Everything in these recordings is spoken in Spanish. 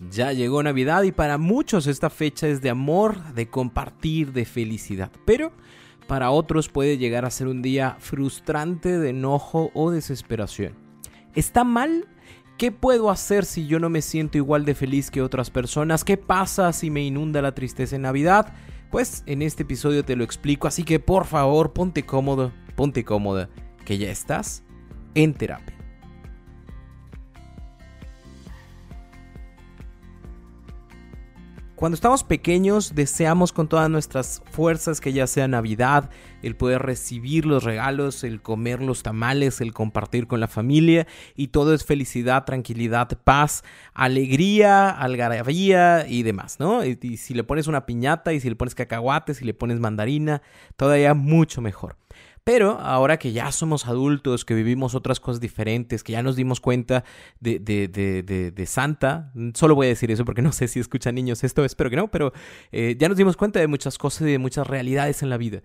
Ya llegó Navidad y para muchos esta fecha es de amor, de compartir, de felicidad. Pero para otros puede llegar a ser un día frustrante de enojo o desesperación. ¿Está mal? ¿Qué puedo hacer si yo no me siento igual de feliz que otras personas? ¿Qué pasa si me inunda la tristeza en Navidad? Pues en este episodio te lo explico, así que por favor ponte cómodo, ponte cómoda, que ya estás en terapia. Cuando estamos pequeños deseamos con todas nuestras fuerzas que ya sea Navidad, el poder recibir los regalos, el comer los tamales, el compartir con la familia y todo es felicidad, tranquilidad, paz, alegría, algarabía y demás, ¿no? Y, si le pones una piñata y si le pones cacahuates, si le pones mandarina, todavía mucho mejor. Pero ahora que ya somos adultos, que vivimos otras cosas diferentes, que ya nos dimos cuenta de, de, de, de Santa, solo voy a decir eso porque no sé si escuchan niños esto, espero que no, pero eh, ya nos dimos cuenta de muchas cosas y de muchas realidades en la vida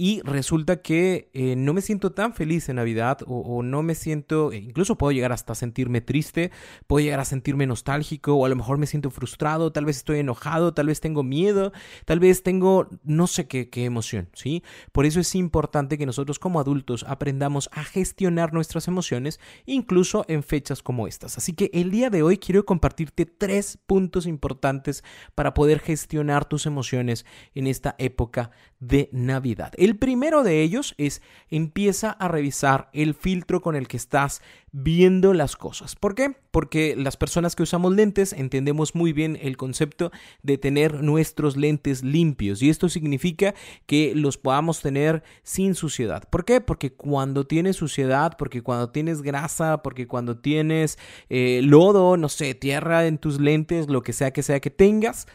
y resulta que eh, no me siento tan feliz en Navidad o, no me siento, e incluso puedo llegar hasta sentirme triste, puedo llegar a sentirme nostálgico o a lo mejor me siento frustrado, tal vez estoy enojado, tal vez tengo miedo, tal vez tengo no sé qué, qué emoción, ¿sí? Por eso es importante que nosotros como adultos aprendamos a gestionar nuestras emociones incluso en fechas como estas. Así que el día de hoy quiero compartirte tres puntos importantes para poder gestionar tus emociones en esta época de Navidad. Primero de ellos es empieza a revisar el filtro con el que estás viendo las cosas. ¿Por qué? Porque las personas que usamos lentes entendemos muy bien el concepto de tener nuestros lentes limpios y esto significa que los podamos tener sin suciedad. ¿Por qué? Porque cuando tienes suciedad, porque cuando tienes grasa, porque cuando tienes eh, lodo, no sé, tierra en tus lentes, lo que sea que sea que tengas,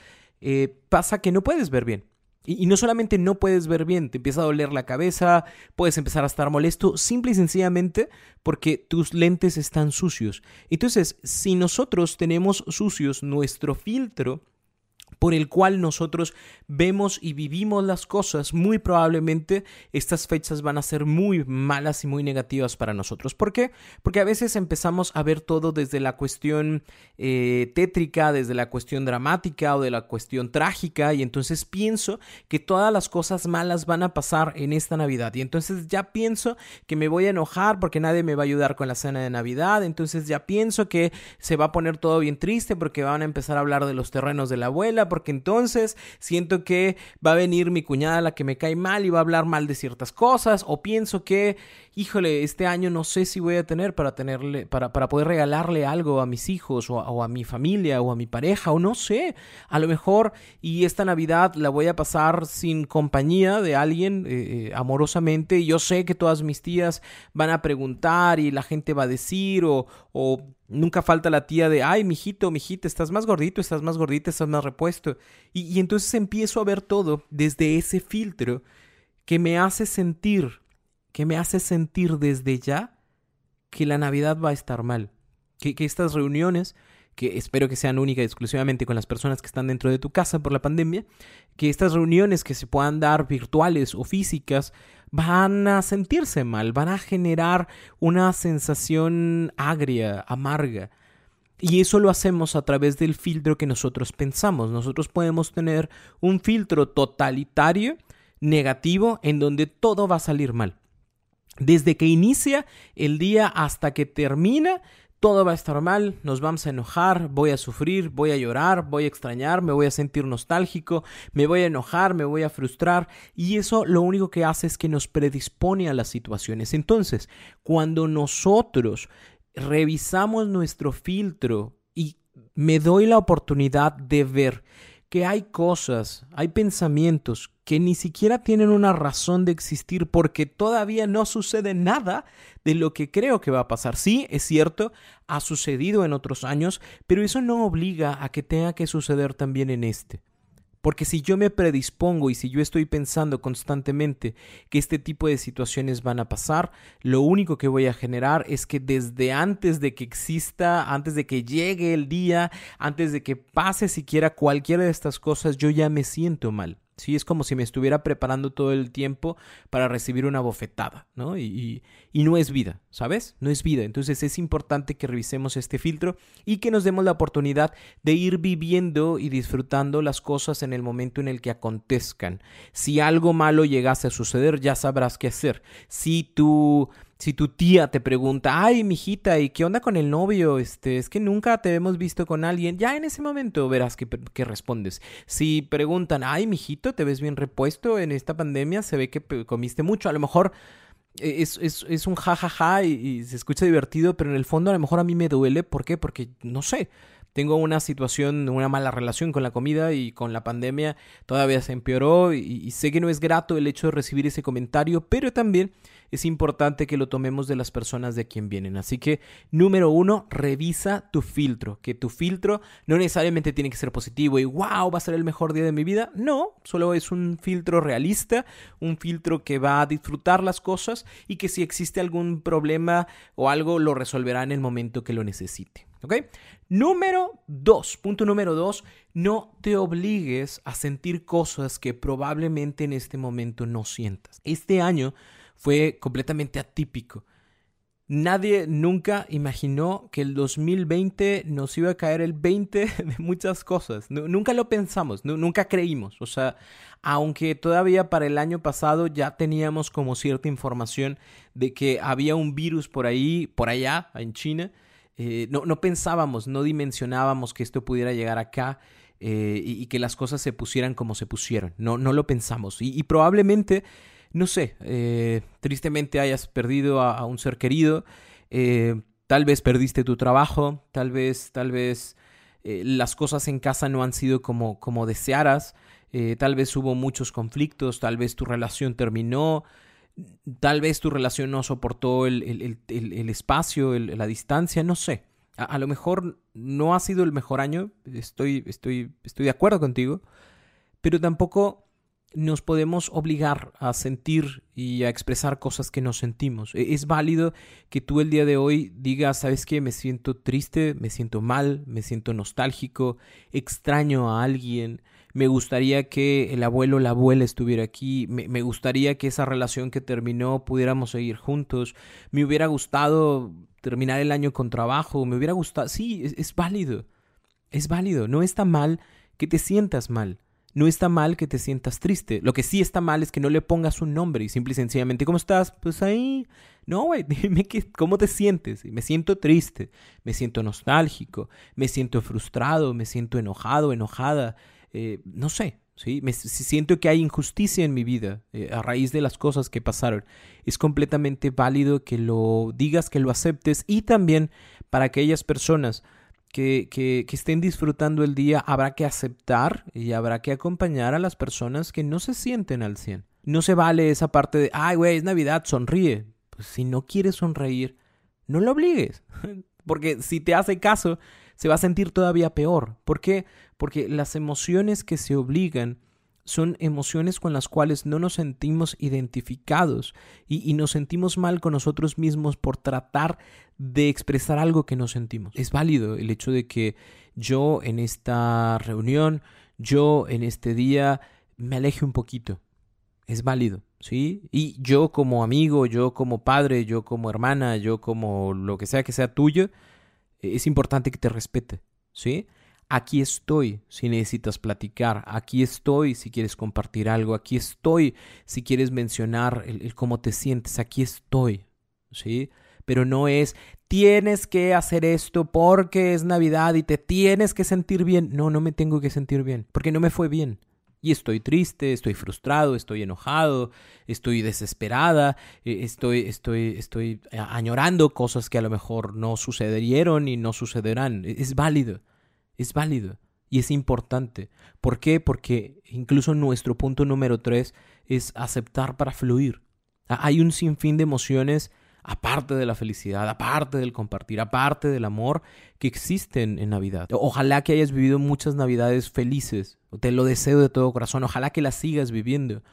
eh, pasa que no puedes ver bien. Y, no solamente no puedes ver bien, te empieza a doler la cabeza, puedes empezar a estar molesto, simple y sencillamente porque tus lentes están sucios. Entonces, si nosotros tenemos sucios nuestro filtro, por el cual nosotros vemos y vivimos las cosas, muy probablemente estas fechas van a ser muy malas y muy negativas para nosotros. ¿Por qué? Porque a veces empezamos a ver todo desde la cuestión eh, tétrica, desde la cuestión dramática o de la cuestión trágica y entonces pienso que todas las cosas malas van a pasar en esta Navidad y entonces ya pienso que me voy a enojar porque nadie me va a ayudar con la cena de Navidad, entonces ya pienso que se va a poner todo bien triste porque van a empezar a hablar de los terrenos de la abuela, porque entonces siento que va a venir mi cuñada la que me cae mal y va a hablar mal de ciertas cosas o pienso que híjole, este año no sé si voy a tener para tenerle, para, para poder regalarle algo a mis hijos o a, mi familia o a mi pareja o no sé, a lo mejor y esta Navidad la voy a pasar sin compañía de alguien eh, eh, amorosamente y yo sé que todas mis tías van a preguntar y la gente va a decir o Nunca falta la tía de, ay, mijito, mijita, estás más gordito, estás más gordita, estás más repuesto. Y, y, entonces empiezo a ver todo desde ese filtro que me hace sentir que me hace sentir desde ya que la Navidad va a estar mal. Que, que, estas reuniones, que espero que sean únicas y exclusivamente con las personas que están dentro de tu casa por la pandemia, que estas reuniones que se puedan dar virtuales o físicas van a sentirse mal, van a generar una sensación agria, amarga. Y eso lo hacemos a través del filtro que nosotros pensamos. Nosotros podemos tener un filtro totalitario, negativo, en donde todo va a salir mal. Desde que inicia el día hasta que termina, todo va a estar mal, nos vamos a enojar, voy a sufrir, voy a llorar, voy a extrañar, me voy a sentir nostálgico, me voy a enojar, me voy a frustrar y eso lo único que hace es que nos predispone a las situaciones. Entonces, cuando nosotros revisamos nuestro filtro y me doy la oportunidad de ver que hay cosas, hay pensamientos que ni siquiera tienen una razón de existir porque todavía no sucede nada de lo que creo que va a pasar. Sí, es cierto, ha sucedido en otros años, pero eso no obliga a que tenga que suceder también en este. Porque si yo me predispongo y si yo estoy pensando constantemente que este tipo de situaciones van a pasar, lo único que voy a generar es que desde antes de que exista, antes de que llegue el día, antes de que pase siquiera cualquiera de estas cosas, yo ya me siento mal. Sí, es como si me estuviera preparando todo el tiempo para recibir una bofetada, ¿no? Y, y, no es vida, ¿sabes? No es vida. Entonces es importante que revisemos este filtro y que nos demos la oportunidad de ir viviendo y disfrutando las cosas en el momento en el que acontezcan. Si algo malo llegase a suceder, ya sabrás qué hacer. Si tú si tu tía te pregunta, ay, mijita, ¿y qué onda con el novio? Este, es que nunca te hemos visto con alguien, ya en ese momento verás qué, respondes. Si preguntan, ay, mijito, ¿te ves bien repuesto en esta pandemia? Se ve que comiste mucho. A lo mejor e, es, es, es un jajaja y, y se escucha divertido, pero en el fondo a lo mejor a mí me duele. ¿Por qué? Porque, no sé, tengo una situación, una mala relación con la comida y con la pandemia todavía se empeoró y, sé que no es grato el hecho de recibir ese comentario, pero también es importante que lo tomemos de las personas de quien vienen. Así que, número uno, revisa tu filtro. Que tu filtro no necesariamente tiene que ser positivo y wow, va a ser el mejor día de mi vida. No, solo es un filtro realista, un filtro que va a disfrutar las cosas y que si existe algún problema o algo lo resolverá en el momento que lo necesite. ¿Ok? Número dos, punto número dos, no te obligues a sentir cosas que probablemente en este momento no sientas. Este año fue completamente atípico. Nadie nunca imaginó que el 2020 nos iba a caer el 20 de muchas cosas. nunca lo pensamos, nunca creímos. O sea, aunque todavía para el año pasado ya teníamos como cierta información de que había un virus por ahí, por allá, en China, eh, no, no, pensábamos, no dimensionábamos que esto pudiera llegar acá. Eh, y, que las cosas se pusieran como se pusieron. No, no lo pensamos. y probablemente no sé, eh, tristemente hayas perdido a, un ser querido, eh, tal vez perdiste tu trabajo, tal vez, tal vez eh, las cosas en casa no han sido como, como desearas, tal vez hubo muchos conflictos, tal vez tu relación terminó, tal vez tu relación no soportó el, el, espacio, la distancia, no sé. A, a, lo mejor no ha sido el mejor año, estoy, estoy, estoy de acuerdo contigo, pero tampoco nos podemos obligar a sentir y a expresar cosas que no sentimos. E, es válido que tú el día de hoy digas, ¿sabes qué? Me siento triste, me siento mal, me siento nostálgico, extraño a alguien, me gustaría que el abuelo o la abuela estuviera aquí, me, gustaría que esa relación que terminó pudiéramos seguir juntos, me hubiera gustado terminar el año con trabajo, me hubiera gustado, sí, es, es válido, es válido, no está mal que te sientas mal. No está mal que te sientas triste. Lo que sí está mal es que no le pongas un nombre y simple y sencillamente, ¿cómo estás? Pues ahí. No, güey, dime que, cómo te sientes. Me siento triste, me siento nostálgico, me siento frustrado, me siento enojado, enojada. Eh, no sé, ¿sí? Me, siento que hay injusticia en mi vida eh, a raíz de las cosas que pasaron. Es completamente válido que lo digas, que lo aceptes y también para aquellas personas que, estén disfrutando el día, habrá que aceptar y habrá que acompañar a las personas que no se sienten al 100. No se vale esa parte de, ay, güey, es Navidad, sonríe. Pues si no quieres sonreír, no lo obligues. Porque si te hace caso, se va a sentir todavía peor. ¿Por qué? Porque las emociones que se obligan son emociones con las cuales no nos sentimos identificados y, nos sentimos mal con nosotros mismos por tratar de expresar algo que no sentimos. Es válido el hecho de que yo en esta reunión, yo en este día me aleje un poquito. Es válido, ¿sí? Y yo como amigo, yo como padre, yo como hermana, yo como lo que sea que sea tuyo, es importante que te respete, ¿sí? Aquí estoy si necesitas platicar, aquí estoy si quieres compartir algo, aquí estoy si quieres mencionar el, cómo te sientes, aquí estoy, ¿sí? Pero no es tienes que hacer esto porque es Navidad y te tienes que sentir bien. No, no me tengo que sentir bien, porque no me fue bien. Y estoy triste, estoy frustrado, estoy enojado, estoy desesperada, e, estoy, estoy, estoy añorando cosas que a lo mejor no sucedieron y no sucederán. Es válido es válido. Y es importante. ¿Por qué? Porque incluso nuestro punto número tres es aceptar para fluir. Hay un sinfín de emociones aparte de la felicidad, aparte del compartir, aparte del amor que existen en Navidad. Ojalá que hayas vivido muchas Navidades felices, te lo deseo de todo corazón, ojalá que las sigas viviendo.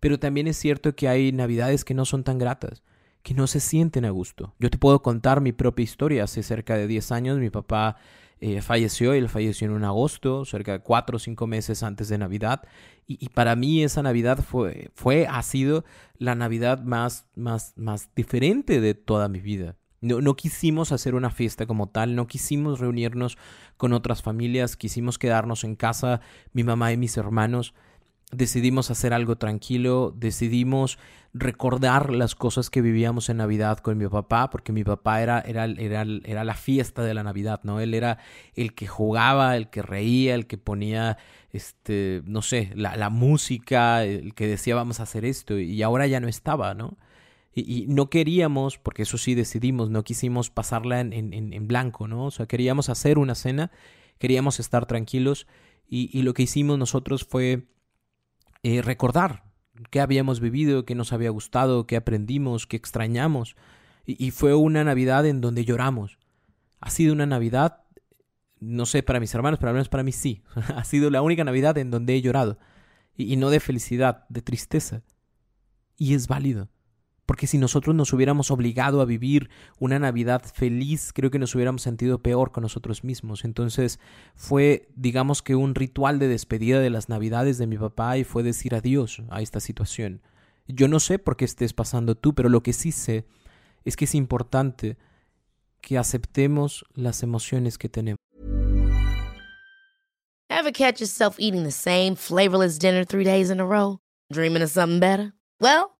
Pero también es cierto que hay Navidades que no son tan gratas, que no se sienten a gusto. Yo te puedo contar mi propia historia. Hace cerca de 10 años mi papá eh, falleció, él falleció en un agosto, cerca de cuatro o cinco meses antes de Navidad, y, para mí esa Navidad fue, fue, ha sido la Navidad más, más, más diferente de toda mi vida. No, no, quisimos hacer una fiesta como tal, no quisimos reunirnos con otras familias, quisimos quedarnos en casa, mi mamá y mis hermanos decidimos hacer algo tranquilo, decidimos recordar las cosas que vivíamos en Navidad con mi papá, porque mi papá era, era, era, era, la fiesta de la Navidad, ¿no? Él era el que jugaba, el que reía, el que ponía, este, no sé, la, la música, el que decía vamos a hacer esto, y ahora ya no estaba, ¿no? Y, no queríamos, porque eso sí decidimos, no quisimos pasarla en, en, en, blanco, ¿no? O sea, queríamos hacer una cena, queríamos estar tranquilos, y, y lo que hicimos nosotros fue eh, recordar qué habíamos vivido, qué nos había gustado, qué aprendimos, qué extrañamos. Y, fue una Navidad en donde lloramos. Ha sido una Navidad, no sé, para mis hermanos, pero al menos para mí sí. ha sido la única Navidad en donde he llorado. y no de felicidad, de tristeza. Y es válido. Porque si nosotros nos hubiéramos obligado a vivir una Navidad feliz, creo que nos hubiéramos sentido peor con nosotros mismos. Entonces fue, digamos que un ritual de despedida de las Navidades de mi papá y fue decir adiós a esta situación. Yo no sé por qué estés pasando tú, pero lo que sí sé es que es importante que aceptemos las emociones que tenemos. Ever catch yourself eating the same flavorless dinner three days in a row? Dreaming of something better? Well,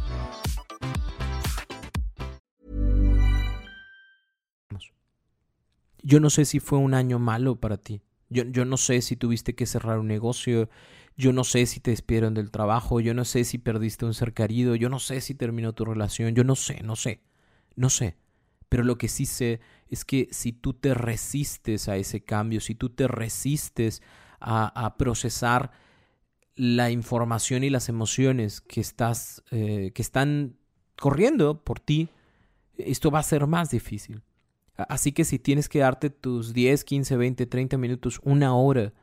Yo no sé si fue un año malo para ti. Yo, yo no sé si tuviste que cerrar un negocio. Yo no sé si te despidieron del trabajo. Yo no sé si perdiste un ser querido. Yo no sé si terminó tu relación. Yo no sé, no sé. No sé. Pero lo que sí sé es que si tú te resistes a ese cambio, si tú te resistes a, procesar la información y las emociones que estás eh, que están corriendo por ti, esto va a ser más difícil. Así que si tienes que darte tus 10, 15, 20, 30 minutos, una hora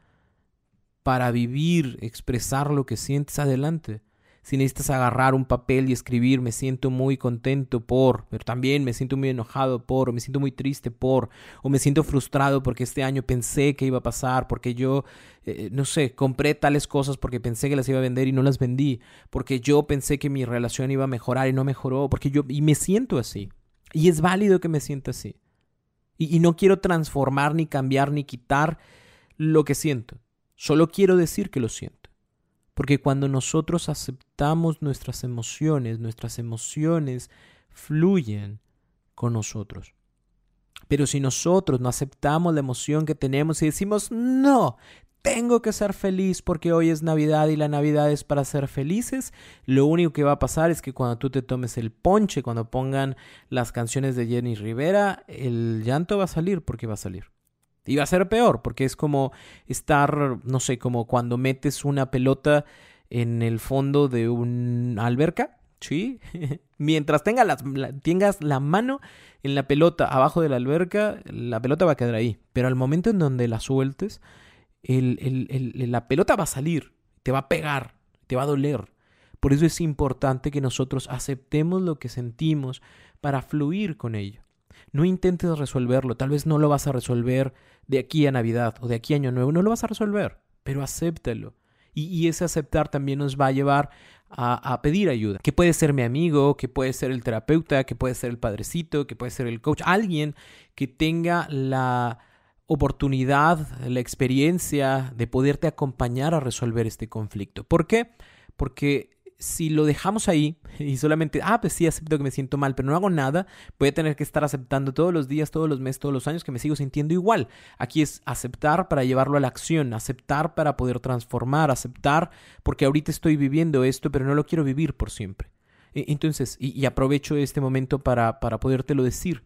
para vivir, expresar lo que sientes, adelante. Si necesitas agarrar un papel y escribir, me siento muy contento por, pero también me siento muy enojado por, o me siento muy triste por, o me siento frustrado porque este año pensé que iba a pasar, porque yo, eh, no sé, compré tales cosas porque pensé que las iba a vender y no las vendí, porque yo pensé que mi relación iba a mejorar y no mejoró, porque yo, y me siento así. Y es válido que me sienta así. Y, no quiero transformar, ni cambiar, ni quitar lo que siento. Solo quiero decir que lo siento. Porque cuando nosotros aceptamos nuestras emociones, nuestras emociones fluyen con nosotros. Pero si nosotros no aceptamos la emoción que tenemos y decimos, no, tengo que ser feliz porque hoy es Navidad y la Navidad es para ser felices, lo único que va a pasar es que cuando tú te tomes el ponche, cuando pongan las canciones de Jenny Rivera, el llanto va a salir porque va a salir. Y va a ser peor porque es como estar, no sé, como cuando metes una pelota en el fondo de una alberca, ¿sí? Mientras tenga tengas la mano en la pelota abajo de la alberca, la pelota va a quedar ahí. Pero al momento en donde la sueltes, la pelota va a salir, te va a pegar, te va a doler. Por eso es importante que nosotros aceptemos lo que sentimos para fluir con ello. No intentes resolverlo, tal vez no lo vas a resolver de aquí a Navidad o de aquí a Año Nuevo, no lo vas a resolver, pero acéptalo. Y, ese aceptar también nos va a llevar a, a, pedir ayuda, que puede ser mi amigo, que puede ser el terapeuta, que puede ser el padrecito, que puede ser el coach, alguien que tenga la, oportunidad, la experiencia de poderte acompañar a resolver este conflicto. ¿Por qué? Porque si lo dejamos ahí y solamente, ah, pues sí, acepto que me siento mal, pero no hago nada, voy a tener que estar aceptando todos los días, todos los meses, todos los años que me sigo sintiendo igual. Aquí es aceptar para llevarlo a la acción, aceptar para poder transformar, aceptar porque ahorita estoy viviendo esto, pero no lo quiero vivir por siempre. E, entonces, y, aprovecho este momento para, para podértelo decir.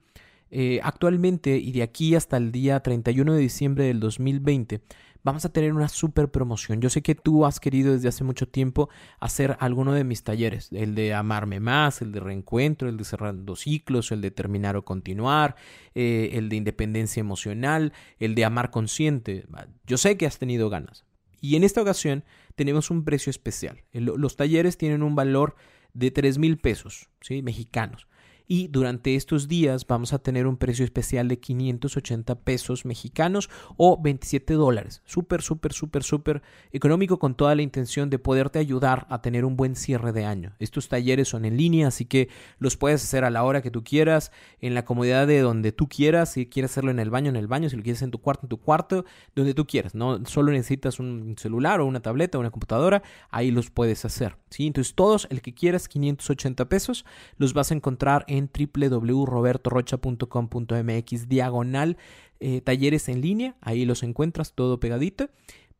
Eh, actualmente y de aquí hasta el día 31 de diciembre del 2020, vamos a tener una super promoción. Yo sé que tú has querido desde hace mucho tiempo hacer alguno de mis talleres, el de amarme más, el de reencuentro, el de cerrando ciclos, el de terminar o continuar, eh, el de independencia emocional, el de amar consciente. Yo sé que has tenido ganas. Y en esta ocasión tenemos un precio especial. Los talleres tienen un valor de 3 mil pesos ¿sí? mexicanos y durante estos días vamos a tener un precio especial de 580 pesos mexicanos o 27 dólares. Súper, súper, súper, súper económico con toda la intención de poderte ayudar a tener un buen cierre de año. Estos talleres son en línea, así que los puedes hacer a la hora que tú quieras, en la comodidad de donde tú quieras. Si quieres hacerlo en el baño, en el baño. Si lo quieres en tu cuarto, en tu cuarto, donde tú quieras. No solo necesitas un celular o una tableta o una computadora, ahí los puedes hacer. ¿sí? Entonces todos, el que quieras, 580 pesos, los vas a encontrar en www.robertorocha.com.mx diagonal eh, talleres en línea, ahí los encuentras todo pegadito.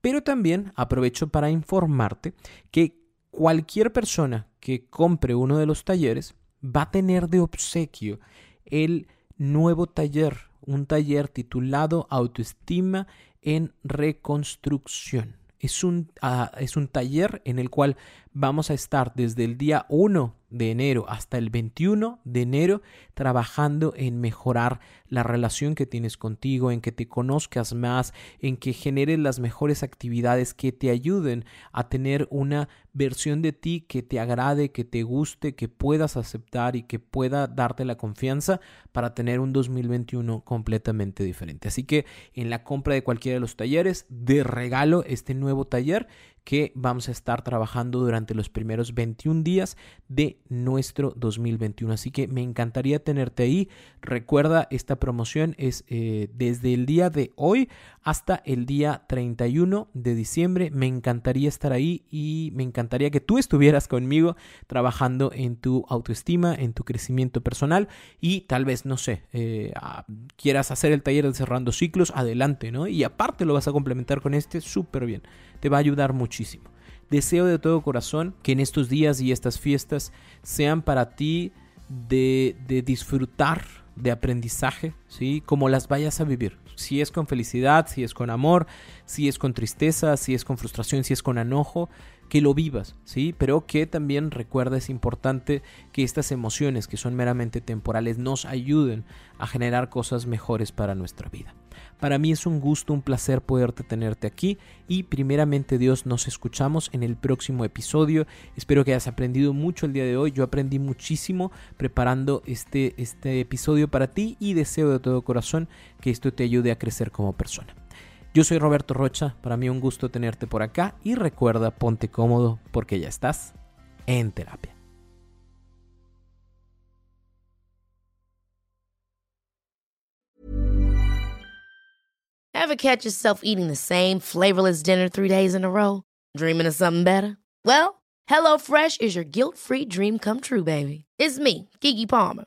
Pero también aprovecho para informarte que cualquier persona que compre uno de los talleres va a tener de obsequio el nuevo taller, un taller titulado Autoestima en Reconstrucción. Es un, ah, es un taller en el cual vamos a estar desde el día 1 de enero hasta el 21 de enero trabajando en mejorar la relación que tienes contigo, en que te conozcas más, en que generes las mejores actividades que te ayuden a tener una versión de ti que te agrade, que te guste, que puedas aceptar y que pueda darte la confianza para tener un 2021 completamente diferente. Así que en la compra de cualquiera de los talleres, de regalo este nuevo taller que vamos a estar trabajando durante los primeros 21 días de nuestro 2021. Así que me encantaría tenerte ahí. Recuerda, esta promoción es eh, desde el día de hoy hasta el día 31 de diciembre. Me encantaría estar ahí y me encantaría que tú estuvieras conmigo trabajando en tu autoestima, en tu crecimiento personal y tal vez, no sé, eh, quieras hacer el taller de cerrando ciclos, adelante, ¿no? Y aparte lo vas a complementar con este súper bien te va a ayudar Deseo de todo corazón que en estos días y estas fiestas sean para ti de, de disfrutar de aprendizaje, ¿sí? Como las vayas a vivir. Si es con felicidad, si es con amor, si es con tristeza, si es con frustración, si es con enojo, que lo vivas, ¿sí? Pero que también recuerda es importante que estas emociones que son meramente temporales nos ayuden a generar cosas mejores para nuestra vida. Para mí es un gusto, un placer poderte tenerte aquí y primeramente Dios nos escuchamos en el próximo episodio. Espero que hayas aprendido mucho el día de hoy. Yo aprendí muchísimo preparando este, este episodio para ti y deseo de todo corazón que esto te ayude a crecer como persona. Yo soy Roberto Rocha, para mí un gusto tenerte por acá y recuerda, ponte cómodo porque ya estás en terapia. Ever catch yourself eating the same flavorless dinner three days in a row? Dreaming of something better? Well, HelloFresh is your guilt-free dream come true, baby. It's me, Kiki Palmer.